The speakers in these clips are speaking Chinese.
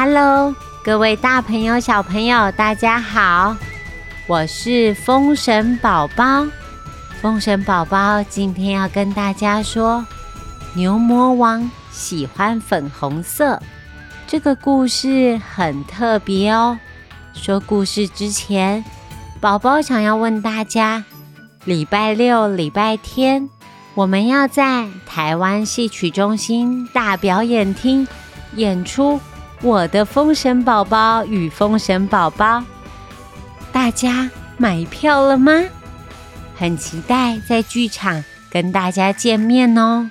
Hello，各位大朋友、小朋友，大家好！我是风神宝宝。风神宝宝今天要跟大家说，牛魔王喜欢粉红色。这个故事很特别哦。说故事之前，宝宝想要问大家：礼拜六、礼拜天，我们要在台湾戏曲中心大表演厅演出。我的封神宝宝与封神宝宝，大家买票了吗？很期待在剧场跟大家见面哦。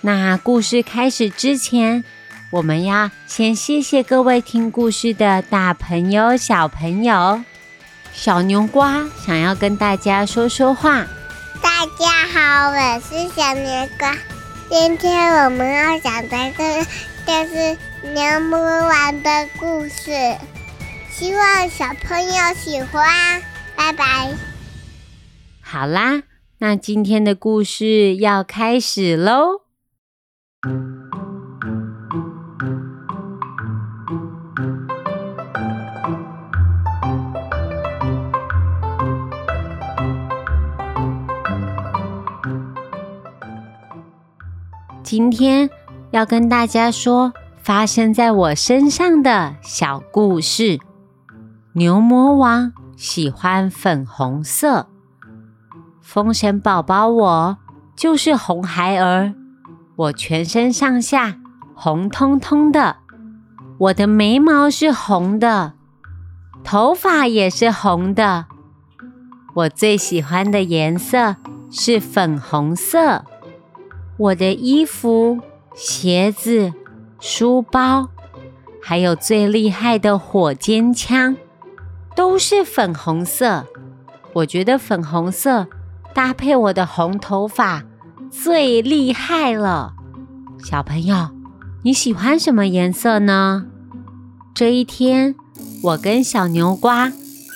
那故事开始之前，我们要先谢谢各位听故事的大朋友、小朋友。小牛瓜想要跟大家说说话。大家好，我是小牛瓜。今天我们要讲的个就是。牛魔王的故事，希望小朋友喜欢。拜拜。好啦，那今天的故事要开始喽。今天要跟大家说。发生在我身上的小故事：牛魔王喜欢粉红色，风神宝宝我就是红孩儿，我全身上下红彤彤的，我的眉毛是红的，头发也是红的，我最喜欢的颜色是粉红色，我的衣服、鞋子。书包，还有最厉害的火尖枪，都是粉红色。我觉得粉红色搭配我的红头发最厉害了。小朋友，你喜欢什么颜色呢？这一天，我跟小牛瓜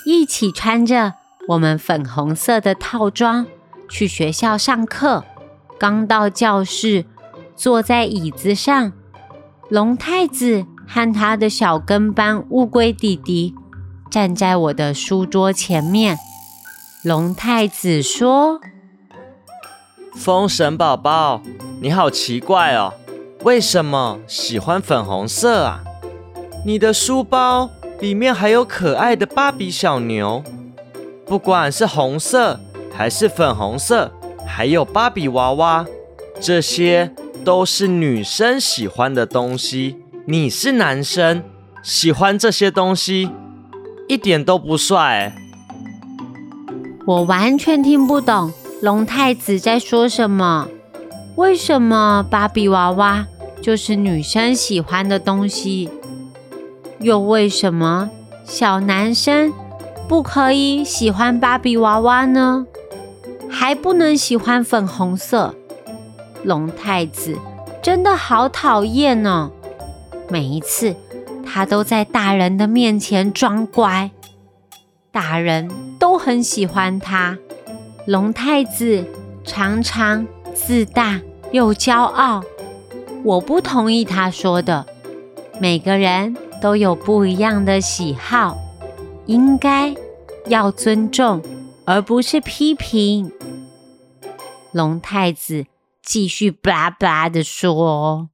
一起穿着我们粉红色的套装去学校上课。刚到教室，坐在椅子上。龙太子和他的小跟班乌龟弟弟站在我的书桌前面。龙太子说：“风神宝宝，你好奇怪哦，为什么喜欢粉红色啊？你的书包里面还有可爱的芭比小牛，不管是红色还是粉红色，还有芭比娃娃，这些。”都是女生喜欢的东西，你是男生，喜欢这些东西，一点都不帅。我完全听不懂龙太子在说什么。为什么芭比娃娃就是女生喜欢的东西？又为什么小男生不可以喜欢芭比娃娃呢？还不能喜欢粉红色？龙太子真的好讨厌呢！每一次他都在大人的面前装乖，大人都很喜欢他。龙太子常常自大又骄傲，我不同意他说的。每个人都有不一样的喜好，应该要尊重，而不是批评。龙太子。继续叭叭的说：“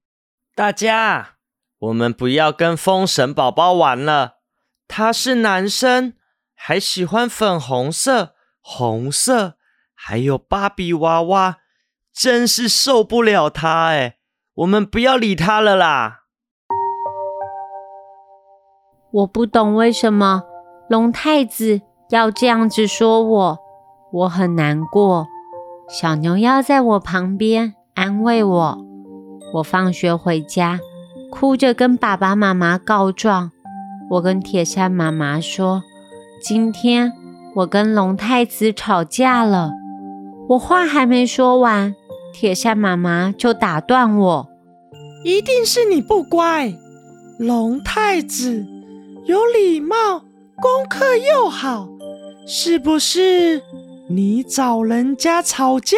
大家，我们不要跟风神宝宝玩了。他是男生，还喜欢粉红色、红色，还有芭比娃娃，真是受不了他哎！我们不要理他了啦。”我不懂为什么龙太子要这样子说我，我很难过。小牛要在我旁边安慰我。我放学回家，哭着跟爸爸妈妈告状。我跟铁扇妈妈说：“今天我跟龙太子吵架了。”我话还没说完，铁扇妈妈就打断我：“一定是你不乖。龙太子有礼貌，功课又好，是不是？”你找人家吵架？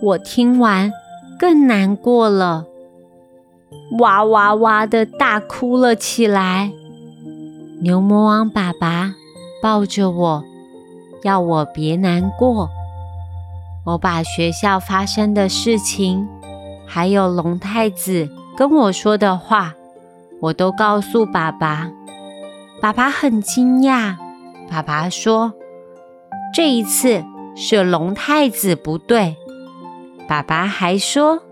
我听完更难过了。哇哇哇的大哭了起来。牛魔王爸爸抱着我，要我别难过。我把学校发生的事情，还有龙太子跟我说的话，我都告诉爸爸。爸爸很惊讶，爸爸说：“这一次是龙太子不对。”爸爸还说：“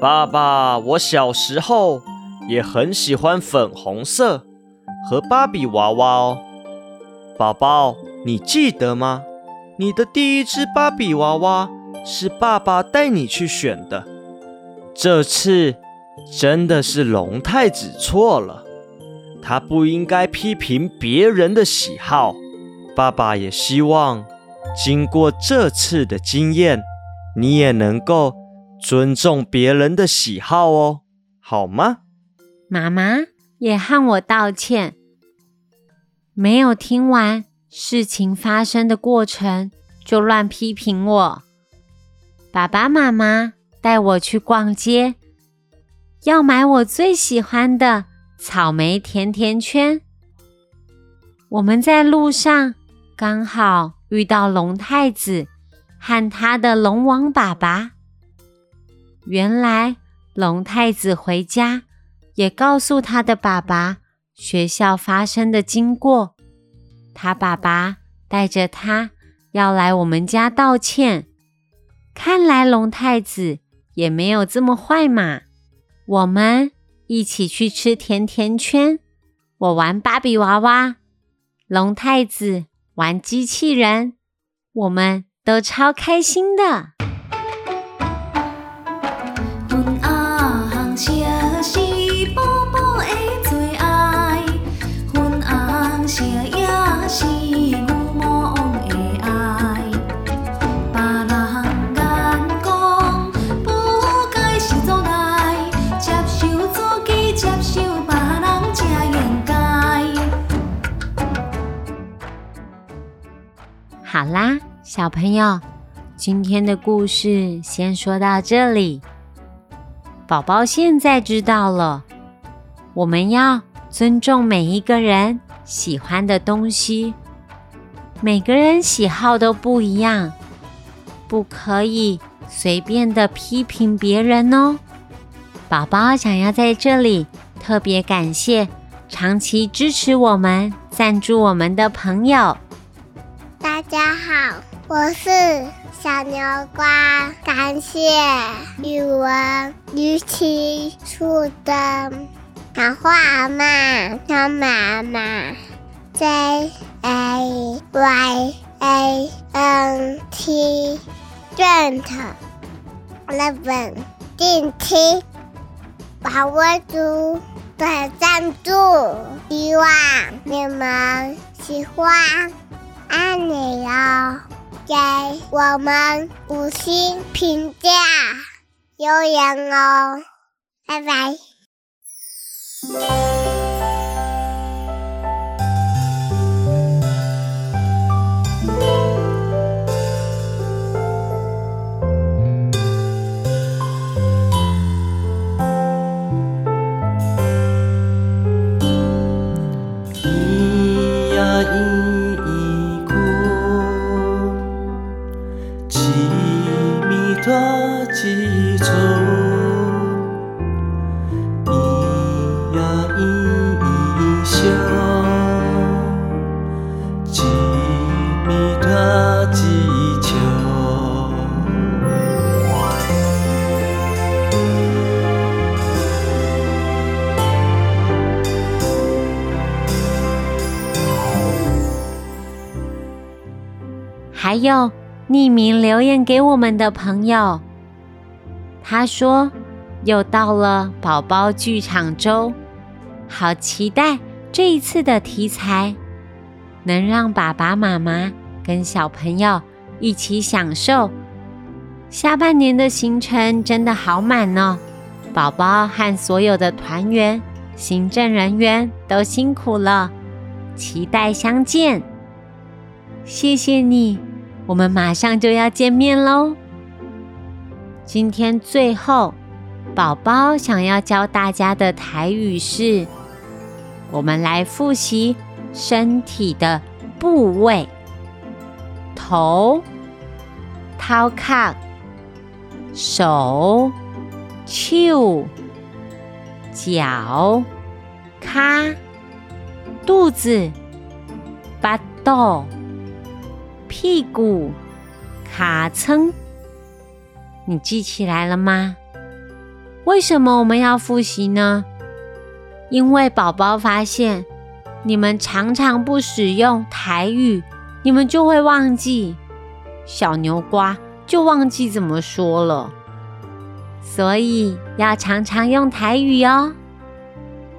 爸爸，我小时候也很喜欢粉红色。”和芭比娃娃哦，宝宝，你记得吗？你的第一只芭比娃娃是爸爸带你去选的。这次真的是龙太子错了，他不应该批评别人的喜好。爸爸也希望，经过这次的经验，你也能够尊重别人的喜好哦，好吗？妈妈。也和我道歉，没有听完事情发生的过程就乱批评我。爸爸妈妈带我去逛街，要买我最喜欢的草莓甜甜圈。我们在路上刚好遇到龙太子和他的龙王爸爸。原来龙太子回家。也告诉他的爸爸学校发生的经过，他爸爸带着他要来我们家道歉。看来龙太子也没有这么坏嘛。我们一起去吃甜甜圈，我玩芭比娃娃，龙太子玩机器人，我们都超开心的。好啦，小朋友，今天的故事先说到这里。宝宝现在知道了，我们要尊重每一个人喜欢的东西。每个人喜好都不一样，不可以随便的批评别人哦。宝宝想要在这里特别感谢长期支持我们、赞助我们的朋友。我是小牛瓜。感谢语文语气处的小画妈、小妈妈，J A Y A N T Grant Eleven 电梯保卫组的赞助，希望你们喜欢。爱你哦，给我们五星评价留言哦，拜拜。又匿名留言给我们的朋友，他说又到了宝宝剧场周，好期待这一次的题材，能让爸爸妈妈跟小朋友一起享受。下半年的行程真的好满哦，宝宝和所有的团员、行政人员都辛苦了，期待相见，谢谢你。我们马上就要见面喽！今天最后宝宝想要教大家的台语是：我们来复习身体的部位，头、头壳、手、手、脚、卡、肚子、巴肚、屁股、卡称。你记起来了吗？为什么我们要复习呢？因为宝宝发现你们常常不使用台语，你们就会忘记。小牛瓜就忘记怎么说了，所以要常常用台语哦。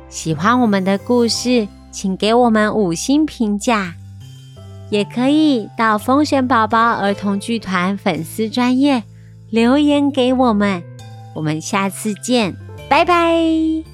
喜欢我们的故事，请给我们五星评价，也可以到风险宝宝儿童剧团粉丝专业留言给我们。我们下次见，拜拜。